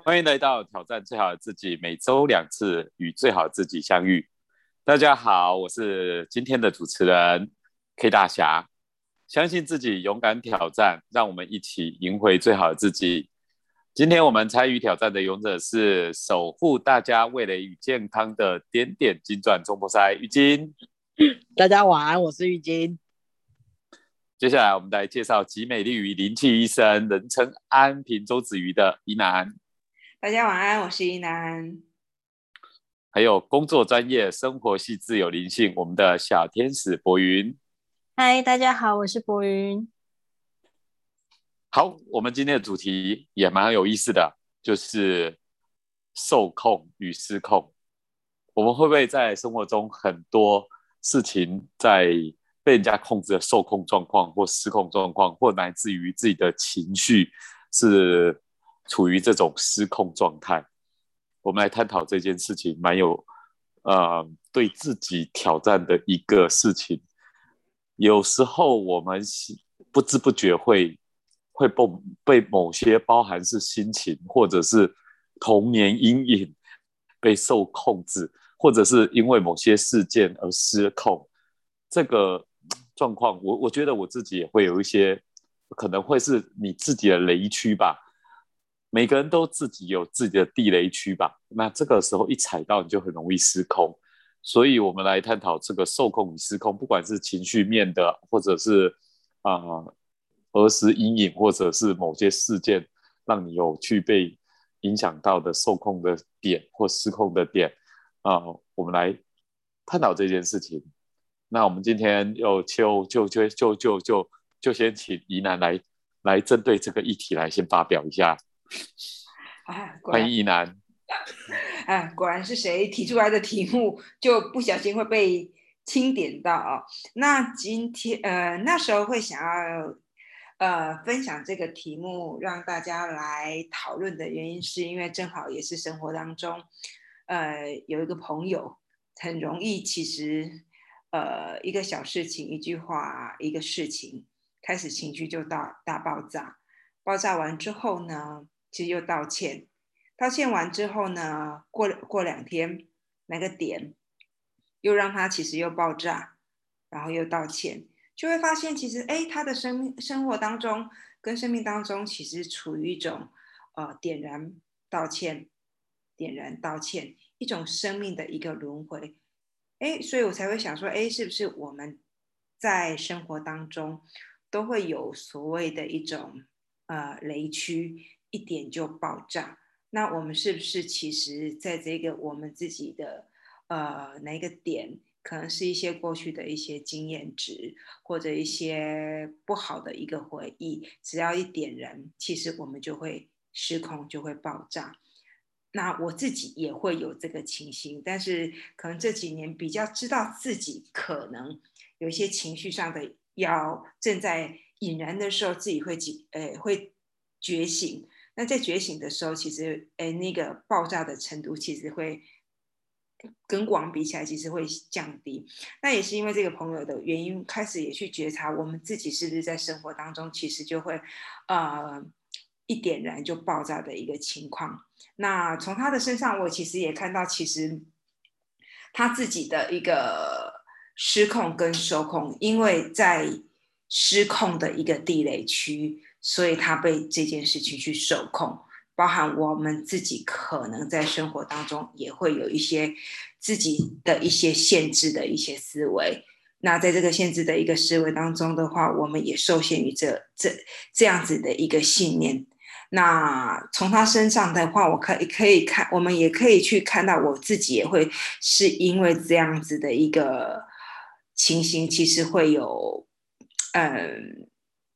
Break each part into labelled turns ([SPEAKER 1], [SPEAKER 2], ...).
[SPEAKER 1] 欢迎来到挑战最好的自己，每周两次与最好的自己相遇。大家好，我是今天的主持人 K 大侠。相信自己，勇敢挑战，让我们一起赢回最好的自己。今天我们参与挑战的勇者是守护大家味蕾与健康的点点金钻中波赛玉金。
[SPEAKER 2] 大家晚安，我是玉金。
[SPEAKER 1] 接下来我们来介绍集美丽与灵气医生，人称安平周子瑜的宜南。
[SPEAKER 3] 大家晚安，我是一南。
[SPEAKER 1] 还有工作专业、生活系自有灵性，我们的小天使博云。
[SPEAKER 4] 嗨，大家好，我是博云。
[SPEAKER 1] 好，我们今天的主题也蛮有意思的，就是受控与失控。我们会不会在生活中很多事情在？被人家控制的受控状况或失控状况，或乃至于自己的情绪是处于这种失控状态，我们来探讨这件事情，蛮有呃对自己挑战的一个事情。有时候我们不知不觉会会被被某些包含是心情，或者是童年阴影被受控制，或者是因为某些事件而失控，这个。状况，我我觉得我自己也会有一些，可能会是你自己的雷区吧。每个人都自己有自己的地雷区吧。那这个时候一踩到，你就很容易失控。所以，我们来探讨这个受控与失控，不管是情绪面的，或者是啊儿时阴影，或者是某些事件让你有去被影响到的受控的点或失控的点啊，我们来探讨这件事情。那我们今天又就就就就就就就先请宜南来来针对这个议题来先发表一下。欢迎宜南。
[SPEAKER 3] 哎，果然是谁提出来的题目就不小心会被清点到哦？那今天呃那时候会想要呃分享这个题目让大家来讨论的原因，是因为正好也是生活当中呃有一个朋友很容易其实。呃，一个小事情，一句话，一个事情，开始情绪就大大爆炸。爆炸完之后呢，其实又道歉。道歉完之后呢，过过两天，那个点又让他其实又爆炸，然后又道歉，就会发现其实哎，他的生命生活当中跟生命当中其实处于一种呃点燃道歉，点燃道歉，一种生命的一个轮回。哎，所以我才会想说，哎，是不是我们在生活当中都会有所谓的一种呃雷区，一点就爆炸？那我们是不是其实在这个我们自己的呃哪个点，可能是一些过去的一些经验值，或者一些不好的一个回忆，只要一点燃，其实我们就会失控，就会爆炸。那我自己也会有这个情形，但是可能这几年比较知道自己可能有一些情绪上的要正在引燃的时候，自己会觉呃会觉醒。那在觉醒的时候，其实诶那个爆炸的程度其实会跟往比起来，其实会降低。那也是因为这个朋友的原因，开始也去觉察我们自己是不是在生活当中，其实就会呃一点燃就爆炸的一个情况。那从他的身上，我其实也看到，其实他自己的一个失控跟受控，因为在失控的一个地雷区，所以他被这件事情去受控。包含我们自己可能在生活当中也会有一些自己的一些限制的一些思维。那在这个限制的一个思维当中的话，我们也受限于这这这样子的一个信念。那从他身上的话，我可以可以看，我们也可以去看到，我自己也会是因为这样子的一个情形，其实会有嗯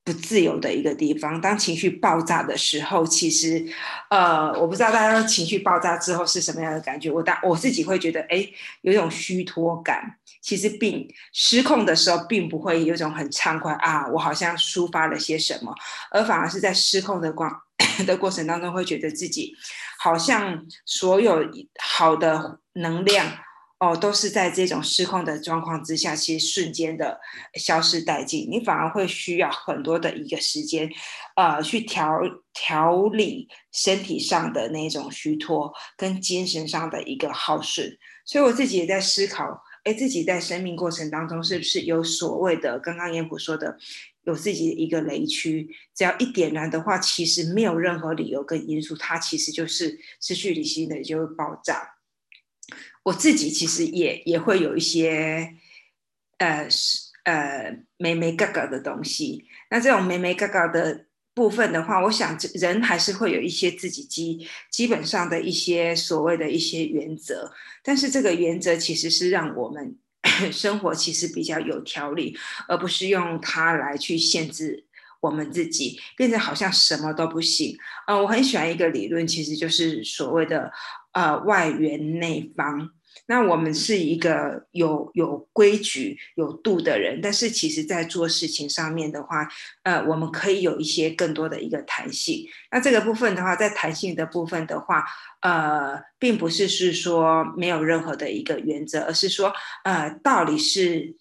[SPEAKER 3] 不自由的一个地方。当情绪爆炸的时候，其实呃，我不知道大家情绪爆炸之后是什么样的感觉。我当我自己会觉得，哎，有一种虚脱感。其实并失控的时候，并不会有一种很畅快啊，我好像抒发了些什么，而反而是在失控的光。的过程当中，会觉得自己好像所有好的能量哦，都是在这种失控的状况之下，其实瞬间的消失殆尽，你反而会需要很多的一个时间，呃，去调调理身体上的那种虚脱，跟精神上的一个耗损。所以我自己也在思考，哎，自己在生命过程当中是不是有所谓的刚刚燕普说的，有自己的一个雷区，只要一点燃的话，其实没有任何理由跟因素，它其实就是失去理性的就会爆炸。我自己其实也也会有一些，呃，是呃，没没嘎嘎的东西。那这种没没嘎嘎的部分的话，我想人还是会有一些自己基基本上的一些所谓的一些原则。但是这个原则其实是让我们 生活其实比较有条理，而不是用它来去限制我们自己，变成好像什么都不行。呃，我很喜欢一个理论，其实就是所谓的。呃，外圆内方，那我们是一个有有规矩、有度的人，但是其实在做事情上面的话，呃，我们可以有一些更多的一个弹性。那这个部分的话，在弹性的部分的话，呃，并不是是说没有任何的一个原则，而是说，呃，道理是，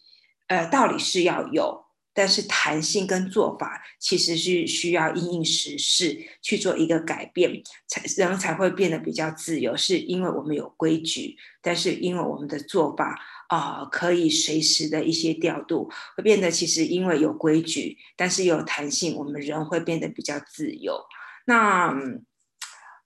[SPEAKER 3] 呃，道理是要有。但是弹性跟做法其实是需要因应时事去做一个改变，才人才会变得比较自由。是因为我们有规矩，但是因为我们的做法啊，可以随时的一些调度，会变得其实因为有规矩，但是有弹性，我们人会变得比较自由。那。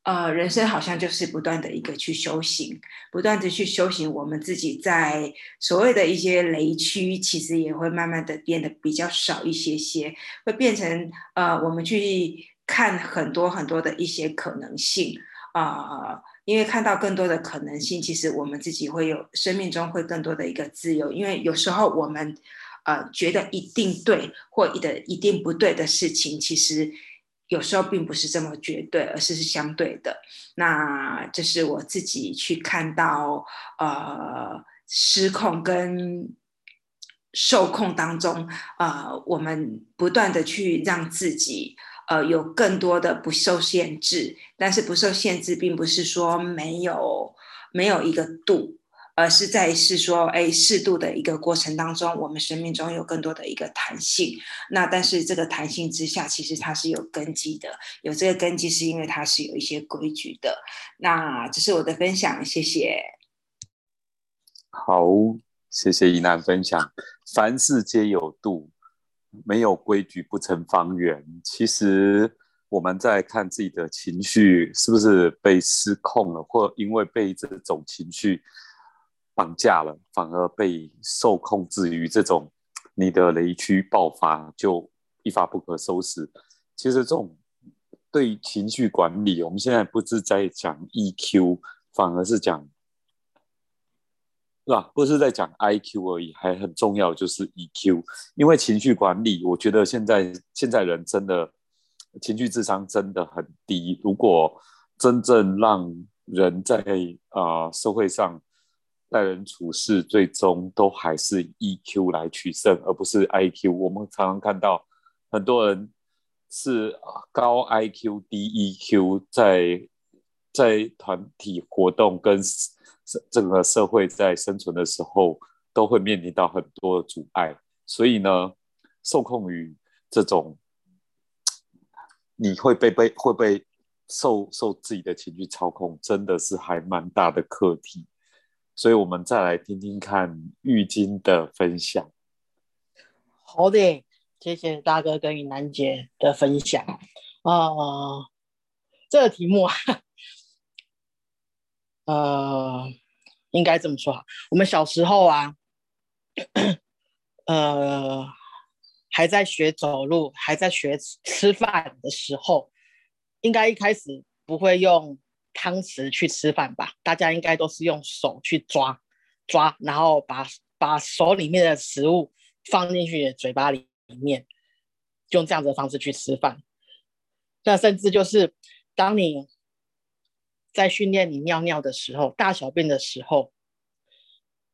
[SPEAKER 3] 呃，人生好像就是不断的一个去修行，不断的去修行，我们自己在所谓的一些雷区，其实也会慢慢的变得比较少一些些，会变成呃，我们去看很多很多的一些可能性啊，因为看到更多的可能性，其实我们自己会有生命中会更多的一个自由，因为有时候我们呃觉得一定对或一的一定不对的事情，其实。有时候并不是这么绝对，而是是相对的。那这是我自己去看到，呃，失控跟受控当中，呃，我们不断的去让自己，呃，有更多的不受限制。但是不受限制，并不是说没有没有一个度。而是在是说，哎，适度的一个过程当中，我们生命中有更多的一个弹性。那但是这个弹性之下，其实它是有根基的。有这个根基，是因为它是有一些规矩的。那这是我的分享，谢谢。
[SPEAKER 1] 好，谢谢怡南分享。凡事皆有度，没有规矩不成方圆。其实我们在看自己的情绪是不是被失控了，或因为被这种情绪。绑架了，反而被受控制于这种你的雷区爆发，就一发不可收拾。其实这种对情绪管理，我们现在不是在讲 EQ，反而是讲，是吧？不是在讲 IQ 而已，还很重要就是 EQ。因为情绪管理，我觉得现在现在人真的情绪智商真的很低。如果真正让人在啊社会上，待人处事最终都还是 EQ 来取胜，而不是 IQ。我们常常看到很多人是高 IQ 低 EQ，在在团体活动跟整个社会在生存的时候，都会面临到很多阻碍。所以呢，受控于这种，你会被被会被受受自己的情绪操控，真的是还蛮大的课题。所以，我们再来听听看玉金的分享。
[SPEAKER 2] 好的，谢谢大哥跟云南姐的分享。啊，这个题目啊，呃，应该这么说哈。我们小时候啊，呃，还在学走路，还在学吃饭的时候，应该一开始不会用。汤匙去吃饭吧，大家应该都是用手去抓抓，然后把把手里面的食物放进去嘴巴里面，用这样子的方式去吃饭。那甚至就是当你在训练你尿尿的时候、大小便的时候，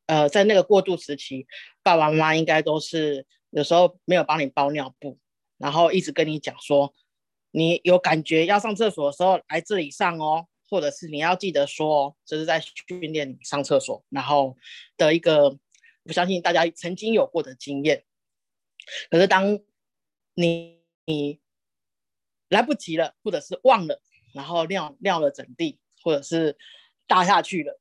[SPEAKER 2] 呃，在那个过渡时期，爸爸妈妈应该都是有时候没有帮你包尿布，然后一直跟你讲说，你有感觉要上厕所的时候来这里上哦。或者是你要记得说，这是在训练上厕所，然后的一个，我相信大家曾经有过的经验。可是当你你来不及了，或者是忘了，然后尿尿了整地，或者是大下去了，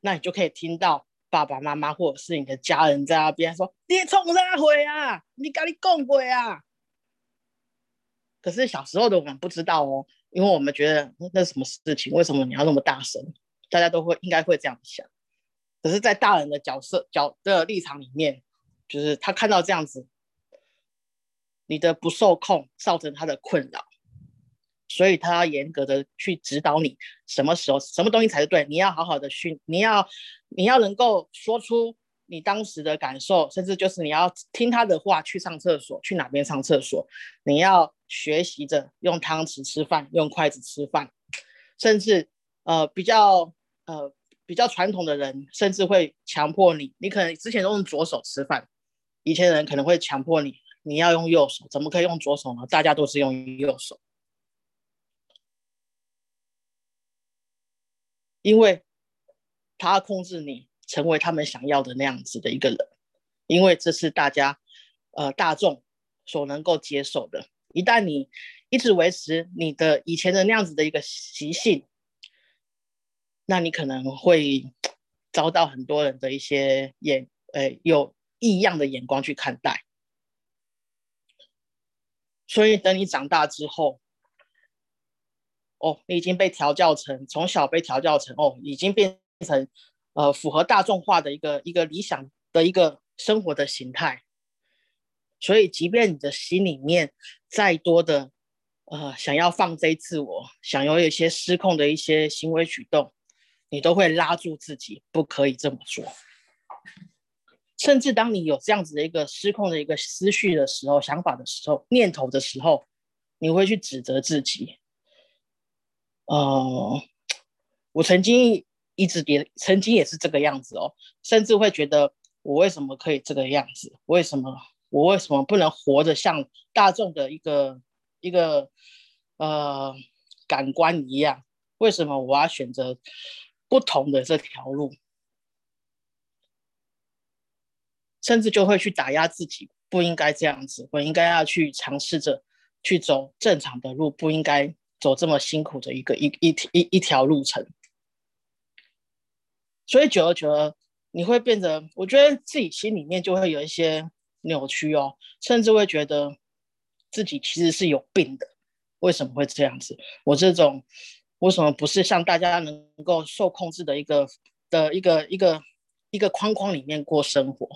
[SPEAKER 2] 那你就可以听到爸爸妈妈或者是你的家人在那边说：“你冲啥回啊？你跟你讲过啊？”可是小时候的我们不知道哦。因为我们觉得那是什么事情，为什么你要那么大声？大家都会应该会这样想。可是，在大人的角色角的立场里面，就是他看到这样子，你的不受控造成他的困扰，所以他要严格的去指导你什么时候什么东西才是对。你要好好的训，你要你要能够说出你当时的感受，甚至就是你要听他的话去上厕所，去哪边上厕所，你要。学习着用汤匙吃饭，用筷子吃饭，甚至呃比较呃比较传统的人，甚至会强迫你，你可能之前都用左手吃饭，以前人可能会强迫你，你要用右手，怎么可以用左手呢？大家都是用右手，因为他控制你成为他们想要的那样子的一个人，因为这是大家呃大众所能够接受的。一旦你一直维持你的以前的那样子的一个习性，那你可能会 遭到很多人的一些眼，呃，有异样的眼光去看待。所以等你长大之后，哦，你已经被调教成从小被调教成哦，已经变成呃符合大众化的一个一个理想的一个生活的形态。所以，即便你的心里面再多的，呃，想要放飞自我，想要有一些失控的一些行为举动，你都会拉住自己，不可以这么做。甚至当你有这样子的一个失控的一个思绪的时候、想法的时候、念头的时候，你会去指责自己。呃，我曾经一直也曾经也是这个样子哦，甚至会觉得我为什么可以这个样子？为什么？我为什么不能活着像大众的一个一个呃感官一样？为什么我要选择不同的这条路？甚至就会去打压自己，不应该这样子，我应该要去尝试着去走正常的路，不应该走这么辛苦的一个一一一一条路程。所以久而久而，你会变得，我觉得自己心里面就会有一些。扭曲哦，甚至会觉得自己其实是有病的。为什么会这样子？我这种为什么不是像大家能够受控制的一个的一个一个一个框框里面过生活？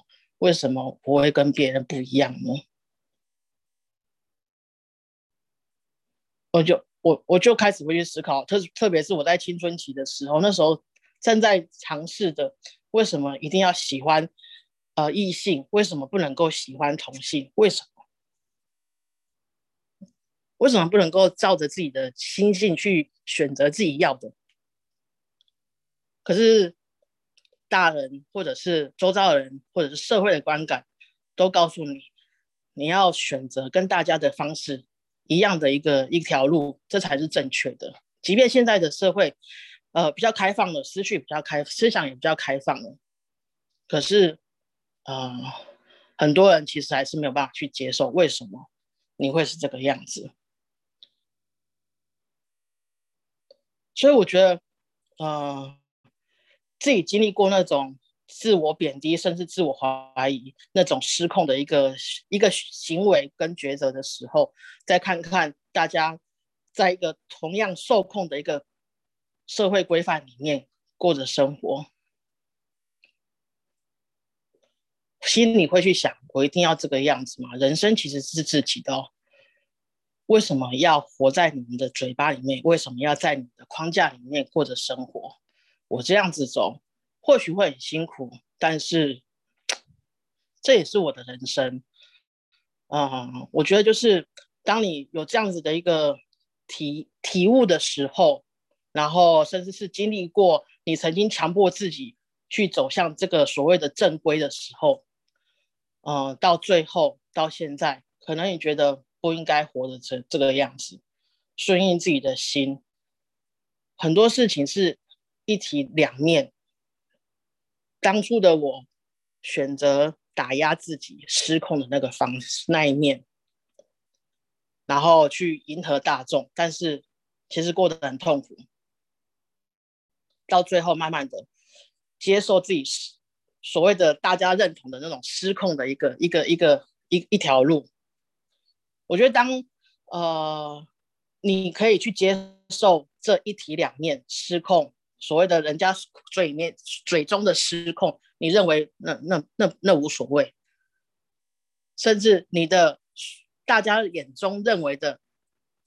[SPEAKER 2] 为什么我会跟别人不一样呢？我就我我就开始会去思考，特特别是我在青春期的时候，那时候正在尝试的，为什么一定要喜欢？呃，异性为什么不能够喜欢同性？为什么？为什么不能够照着自己的心性去选择自己要的？可是大人或者是周遭的人或者是社会的观感，都告诉你，你要选择跟大家的方式一样的一个一条路，这才是正确的。即便现在的社会，呃，比较开放的，思绪比较开，思想也比较开放的，可是。嗯，很多人其实还是没有办法去接受，为什么你会是这个样子？所以我觉得，呃，自己经历过那种自我贬低，甚至自我怀疑那种失控的一个一个行为跟抉择的时候，再看看大家在一个同样受控的一个社会规范里面过着生活。心里会去想，我一定要这个样子吗？人生其实是自己的，为什么要活在你们的嘴巴里面？为什么要在你的框架里面过着生活？我这样子走，或许会很辛苦，但是这也是我的人生。嗯，我觉得就是当你有这样子的一个体体悟的时候，然后甚至是经历过你曾经强迫自己去走向这个所谓的正规的时候。嗯，到最后到现在，可能你觉得不应该活的这这个样子，顺应自己的心，很多事情是一体两面。当初的我选择打压自己失控的那个方式那一面，然后去迎合大众，但是其实过得很痛苦。到最后，慢慢的接受自己所谓的大家认同的那种失控的一个一个一个一一条路。我觉得，当呃，你可以去接受这一体两面失控。所谓的人家嘴面嘴中的失控，你认为那那那那无所谓，甚至你的大家眼中认为的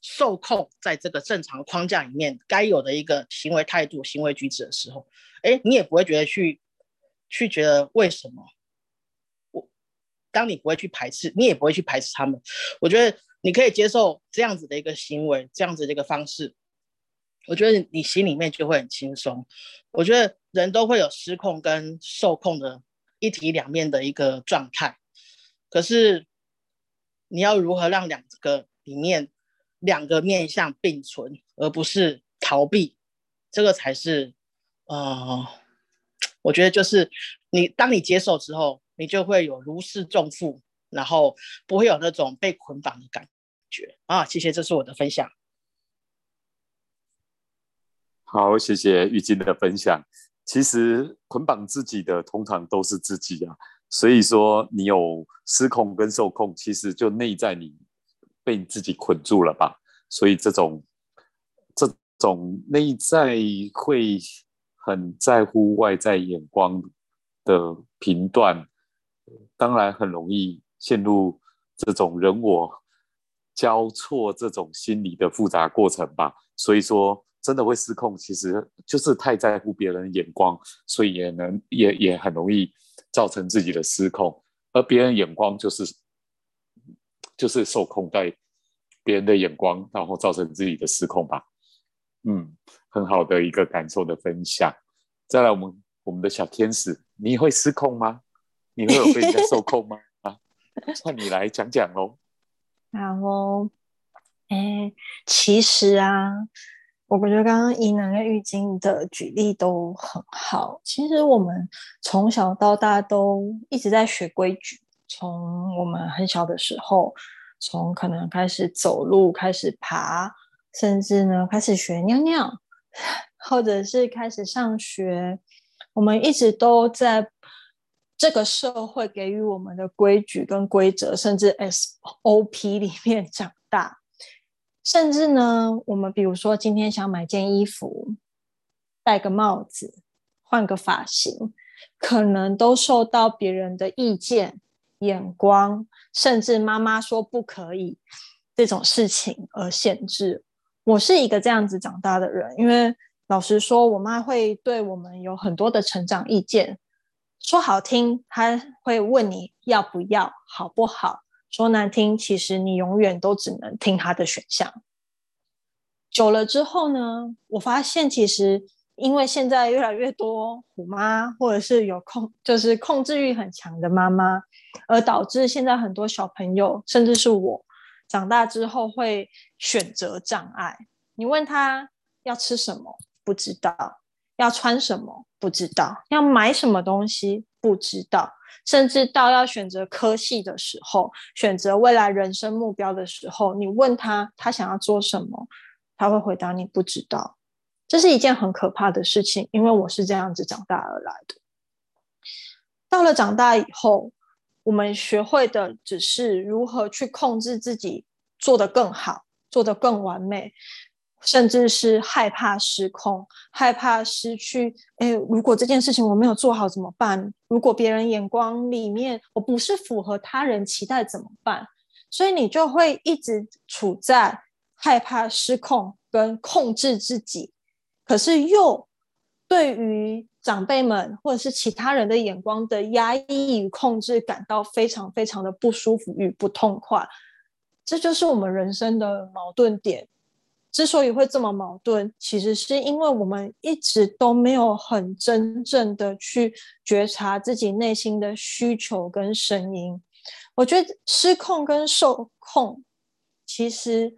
[SPEAKER 2] 受控，在这个正常框架里面该有的一个行为态度、行为举止的时候，哎，你也不会觉得去去觉得为什么？我当你不会去排斥，你也不会去排斥他们。我觉得你可以接受这样子的一个行为，这样子的一个方式。我觉得你心里面就会很轻松。我觉得人都会有失控跟受控的一体两面的一个状态，可是你要如何让两个里面两个面相并存，而不是逃避，这个才是呃，我觉得就是你当你接受之后，你就会有如释重负，然后不会有那种被捆绑的感觉啊。谢谢，这是我的分享。
[SPEAKER 1] 好，谢谢玉晶的分享。其实捆绑自己的通常都是自己啊，所以说你有失控跟受控，其实就内在你被你自己捆住了吧。所以这种这种内在会很在乎外在眼光的评断，当然很容易陷入这种人我交错这种心理的复杂过程吧。所以说。真的会失控，其实就是太在乎别人眼光，所以也能也也很容易造成自己的失控。而别人眼光就是就是受控在别人的眼光，然后造成自己的失控吧。嗯，很好的一个感受的分享。再来，我们我们的小天使，你会失控吗？你会有被人家受控吗？啊，那你来讲讲喽。
[SPEAKER 4] 然后，哎，其实啊。我觉得刚刚伊南跟玉晶的举例都很好。其实我们从小到大都一直在学规矩，从我们很小的时候，从可能开始走路、开始爬，甚至呢开始学尿尿，或者是开始上学，我们一直都在这个社会给予我们的规矩跟规则，甚至 SOP 里面长大。甚至呢，我们比如说今天想买件衣服，戴个帽子，换个发型，可能都受到别人的意见、眼光，甚至妈妈说不可以这种事情而限制。我是一个这样子长大的人，因为老实说，我妈会对我们有很多的成长意见，说好听，她会问你要不要，好不好。说难听，其实你永远都只能听她的选项。久了之后呢，我发现其实因为现在越来越多虎妈，或者是有控，就是控制欲很强的妈妈，而导致现在很多小朋友，甚至是我长大之后会选择障碍。你问他要吃什么，不知道；要穿什么，不知道；要买什么东西，不知道。甚至到要选择科系的时候，选择未来人生目标的时候，你问他他想要做什么，他会回答你不知道。这是一件很可怕的事情，因为我是这样子长大而来的。到了长大以后，我们学会的只是如何去控制自己，做得更好，做得更完美。甚至是害怕失控，害怕失去。哎，如果这件事情我没有做好怎么办？如果别人眼光里面我不是符合他人期待怎么办？所以你就会一直处在害怕失控跟控制自己，可是又对于长辈们或者是其他人的眼光的压抑与控制感到非常非常的不舒服与不痛快。这就是我们人生的矛盾点。之所以会这么矛盾，其实是因为我们一直都没有很真正的去觉察自己内心的需求跟声音。我觉得失控跟受控，其实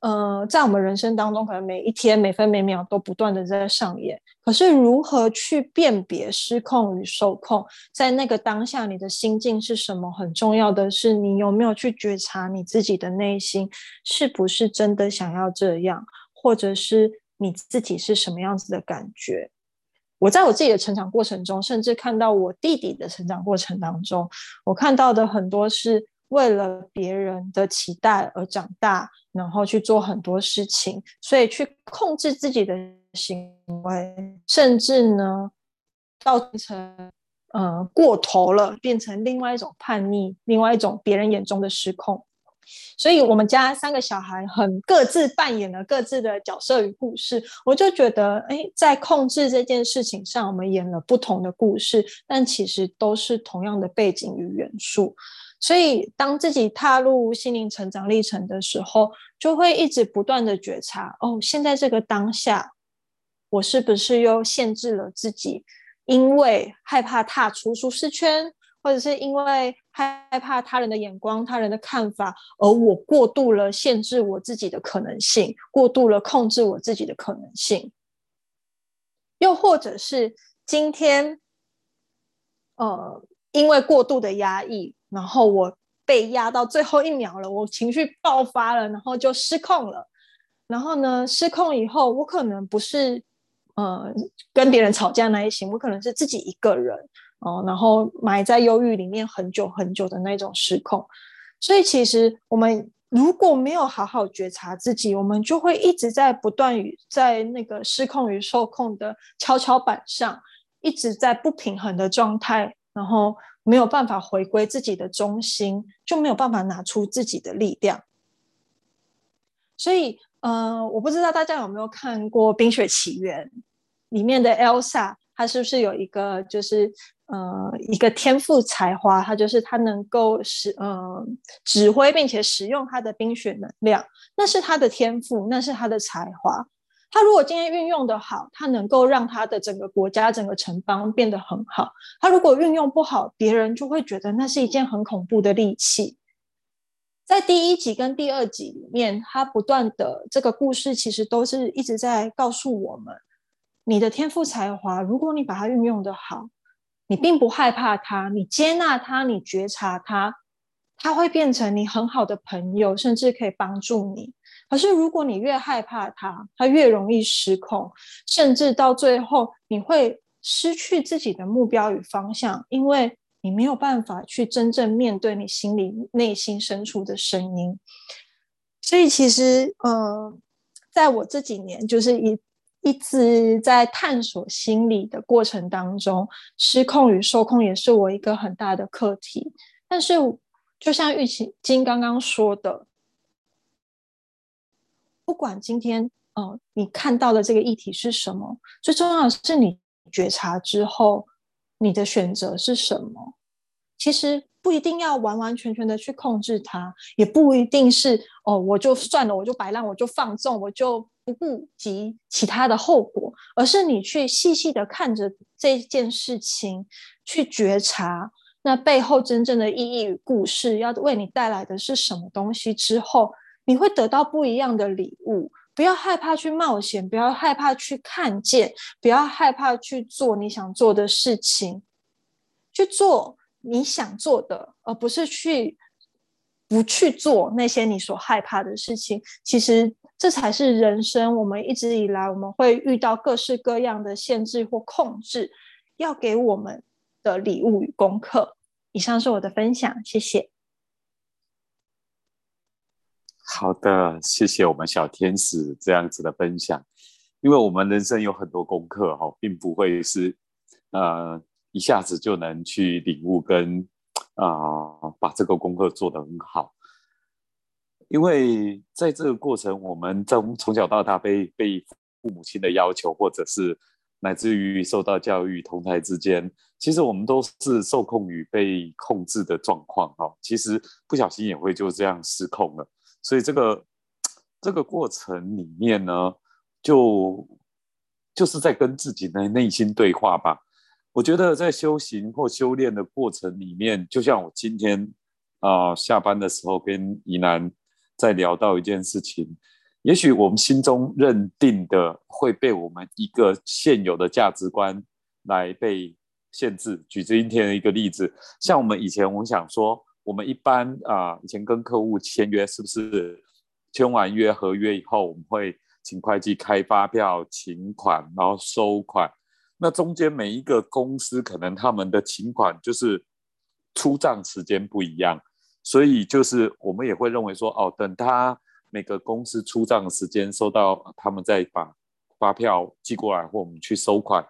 [SPEAKER 4] 呃，在我们人生当中，可能每一天每分每秒都不断的在上演。可是，如何去辨别失控与受控，在那个当下，你的心境是什么？很重要的是，你有没有去觉察你自己的内心，是不是真的想要这样，或者是你自己是什么样子的感觉？我在我自己的成长过程中，甚至看到我弟弟的成长过程当中，我看到的很多是。为了别人的期待而长大，然后去做很多事情，所以去控制自己的行为，甚至呢，造成呃过头了，变成另外一种叛逆，另外一种别人眼中的失控。所以，我们家三个小孩很各自扮演了各自的角色与故事。我就觉得，哎，在控制这件事情上，我们演了不同的故事，但其实都是同样的背景与元素。所以，当自己踏入心灵成长历程的时候，就会一直不断的觉察：哦，现在这个当下，我是不是又限制了自己？因为害怕踏出舒适圈，或者是因为害怕他人的眼光、他人的看法，而我过度了限制我自己的可能性，过度了控制我自己的可能性。又或者是今天，呃，因为过度的压抑。然后我被压到最后一秒了，我情绪爆发了，然后就失控了。然后呢，失控以后，我可能不是呃跟别人吵架那一型，我可能是自己一个人哦，然后埋在忧郁里面很久很久的那种失控。所以其实我们如果没有好好觉察自己，我们就会一直在不断与在那个失控与受控的跷跷板上，一直在不平衡的状态，然后。没有办法回归自己的中心，就没有办法拿出自己的力量。所以，呃，我不知道大家有没有看过《冰雪奇缘》里面的 Elsa，她是不是有一个就是呃一个天赋才华？她就是她能够使呃指挥并且使用她的冰雪能量，那是她的天赋，那是她的才华。他如果今天运用的好，他能够让他的整个国家、整个城邦变得很好。他如果运用不好，别人就会觉得那是一件很恐怖的利器。在第一集跟第二集里面，他不断的这个故事其实都是一直在告诉我们：你的天赋才华，如果你把它运用的好，你并不害怕它，你接纳它，你觉察它，它会变成你很好的朋友，甚至可以帮助你。可是，如果你越害怕它，它越容易失控，甚至到最后你会失去自己的目标与方向，因为你没有办法去真正面对你心里内心深处的声音。所以，其实，呃，在我这几年，就是一一直在探索心理的过程当中，失控与受控也是我一个很大的课题。但是，就像玉琴金刚刚说的。不管今天，呃，你看到的这个议题是什么，最重要的是你觉察之后，你的选择是什么。其实不一定要完完全全的去控制它，也不一定是哦，我就算了，我就摆烂，我就放纵，我就不顾及其他的后果，而是你去细细的看着这件事情，去觉察那背后真正的意义与故事，要为你带来的是什么东西之后。你会得到不一样的礼物。不要害怕去冒险，不要害怕去看见，不要害怕去做你想做的事情，去做你想做的，而不是去不去做那些你所害怕的事情。其实这才是人生。我们一直以来，我们会遇到各式各样的限制或控制，要给我们的礼物与功课。以上是我的分享，谢谢。
[SPEAKER 1] 好的，谢谢我们小天使这样子的分享。因为我们人生有很多功课哈，并不会是呃一下子就能去领悟跟啊把这个功课做得很好。因为在这个过程，我们从从小到大被被父母亲的要求，或者是乃至于受到教育，同台之间，其实我们都是受控于被控制的状况哈。其实不小心也会就这样失控了。所以这个这个过程里面呢，就就是在跟自己的内心对话吧。我觉得在修行或修炼的过程里面，就像我今天啊下班的时候跟怡南在聊到一件事情，也许我们心中认定的会被我们一个现有的价值观来被限制。举今天的一个例子，像我们以前，我们想说，我们一般啊，以前跟客户签约，是不是签完约合约以后，我们会请会计开发票、请款，然后收款。那中间每一个公司可能他们的请款就是出账时间不一样，所以就是我们也会认为说，哦，等他。每个公司出账的时间，收到他们再把发票寄过来，或我们去收款，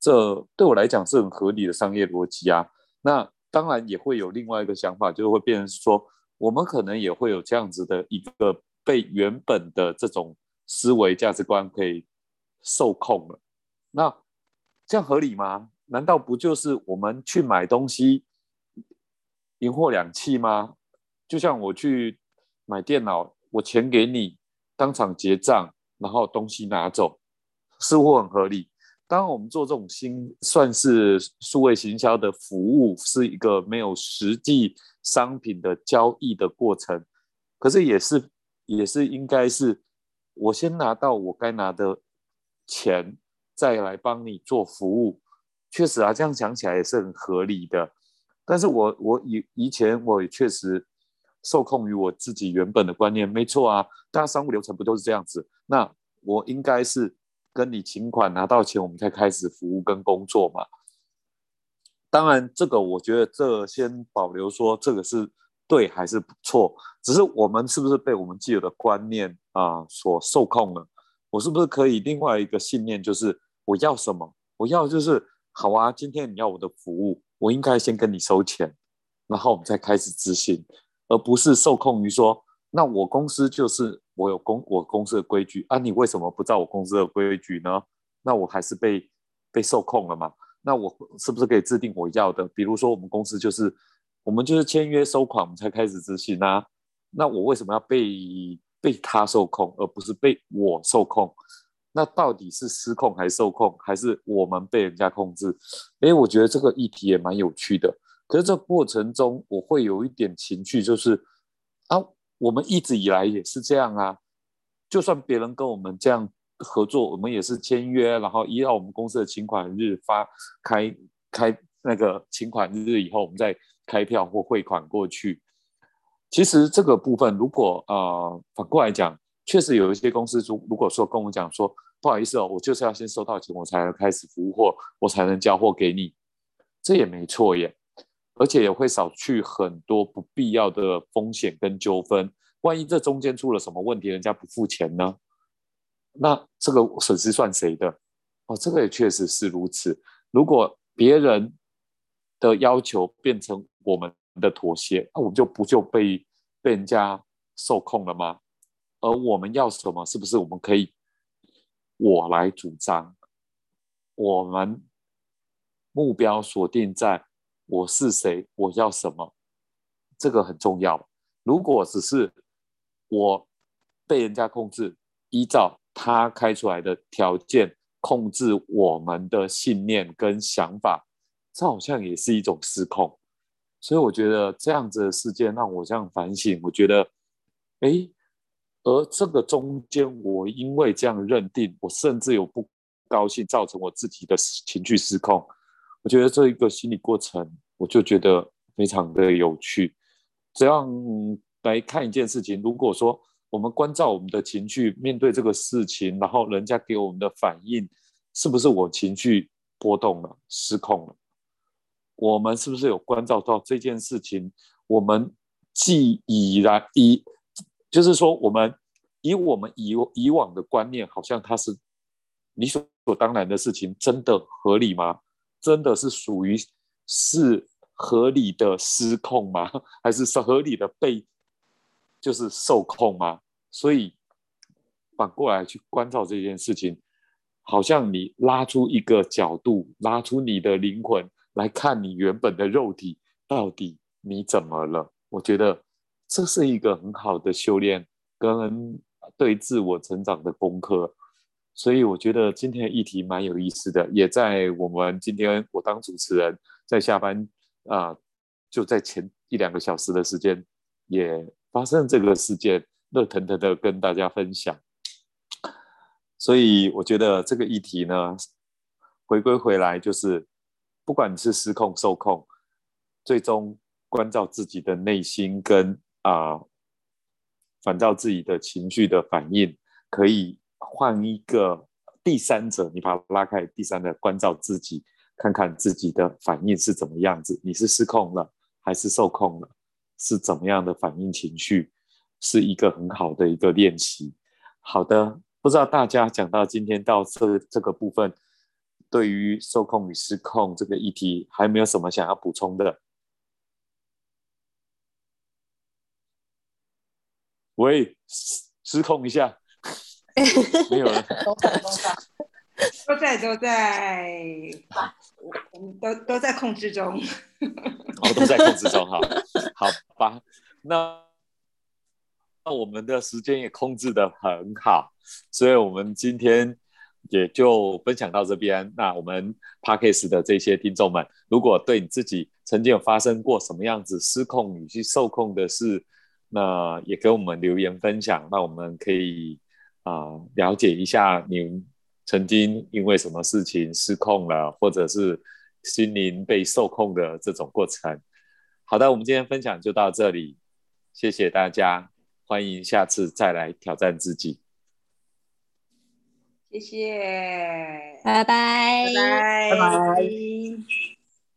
[SPEAKER 1] 这对我来讲是很合理的商业逻辑啊。那当然也会有另外一个想法，就会变成说，我们可能也会有这样子的一个被原本的这种思维价值观可以受控了。那这样合理吗？难道不就是我们去买东西，银货两讫吗？就像我去买电脑。我钱给你，当场结账，然后东西拿走，似乎很合理。当我们做这种新算是数位行销的服务，是一个没有实际商品的交易的过程，可是也是也是应该是我先拿到我该拿的钱，再来帮你做服务。确实啊，这样想起来也是很合理的。但是我我以以前我也确实。受控于我自己原本的观念，没错啊，大家商务流程不都是这样子？那我应该是跟你请款拿到钱，我们才开始服务跟工作嘛。当然，这个我觉得这先保留说这个是对还是不错，只是我们是不是被我们既有的观念啊所受控了？我是不是可以另外一个信念就是我要什么？我要就是好啊，今天你要我的服务，我应该先跟你收钱，然后我们再开始执行。而不是受控于说，那我公司就是我有公我公司的规矩啊，你为什么不照我公司的规矩呢？那我还是被被受控了嘛？那我是不是可以制定我要的？比如说我们公司就是我们就是签约收款，我们才开始执行啊。那我为什么要被被他受控，而不是被我受控？那到底是失控还是受控，还是我们被人家控制？哎，我觉得这个议题也蛮有趣的。可是这过程中，我会有一点情绪，就是啊，我们一直以来也是这样啊。就算别人跟我们这样合作，我们也是签约，然后依照我们公司的请款日发开开那个请款日以后，我们再开票或汇款过去。其实这个部分，如果呃反过来讲，确实有一些公司，如如果说跟我讲说，不好意思哦，我就是要先收到钱，我才能开始服务货，我才能交货给你，这也没错耶。而且也会少去很多不必要的风险跟纠纷。万一这中间出了什么问题，人家不付钱呢？那这个损失算谁的？哦，这个也确实是如此。如果别人的要求变成我们的妥协，那我们就不就被被人家受控了吗？而我们要什么？是不是我们可以我来主张？我们目标锁定在。我是谁？我要什么？这个很重要。如果只是我被人家控制，依照他开出来的条件控制我们的信念跟想法，这好像也是一种失控。所以我觉得这样子的事件让我这样反省。我觉得，哎，而这个中间，我因为这样认定，我甚至有不高兴，造成我自己的情绪失控。我觉得这一个心理过程，我就觉得非常的有趣。这样来看一件事情，如果说我们关照我们的情绪，面对这个事情，然后人家给我们的反应，是不是我情绪波动了、失控了？我们是不是有关照到这件事情？我们既已然以，就是说，我们以我们以以往的观念，好像它是理所当然的事情，真的合理吗？真的是属于是合理的失控吗？还是是合理的被就是受控吗？所以反过来去关照这件事情，好像你拉出一个角度，拉出你的灵魂来看你原本的肉体，到底你怎么了？我觉得这是一个很好的修炼跟对自我成长的功课。所以我觉得今天的议题蛮有意思的，也在我们今天我当主持人在下班啊，就在前一两个小时的时间也发生这个事件，热腾腾的跟大家分享。所以我觉得这个议题呢，回归回来就是，不管你是失控受控，最终关照自己的内心跟啊，反照自己的情绪的反应，可以换一个第三者，你把它拉开，第三者关照自己，看看自己的反应是怎么样子，你是失控了还是受控了，是怎么样的反应情绪，是一个很好的一个练习。好的。不知道大家讲到今天到这这个部分，对于受控与失控这个议题，还没有什么想要补充的？喂，失失控一下，没有了，
[SPEAKER 3] 都在都在，我们都都在控制中，
[SPEAKER 1] 哦，都在控制中，好，好吧，那。那我们的时间也控制的很好，所以我们今天也就分享到这边。那我们 Parkes 的这些听众们，如果对你自己曾经有发生过什么样子失控与去受控的事，那也给我们留言分享。那我们可以啊了解一下你曾经因为什么事情失控了，或者是心灵被受控的这种过程。好的，我们今天分享就到这里，谢谢大家。欢迎下次再来挑战自己，
[SPEAKER 3] 谢谢，
[SPEAKER 4] 拜拜，
[SPEAKER 3] 拜拜，拜拜。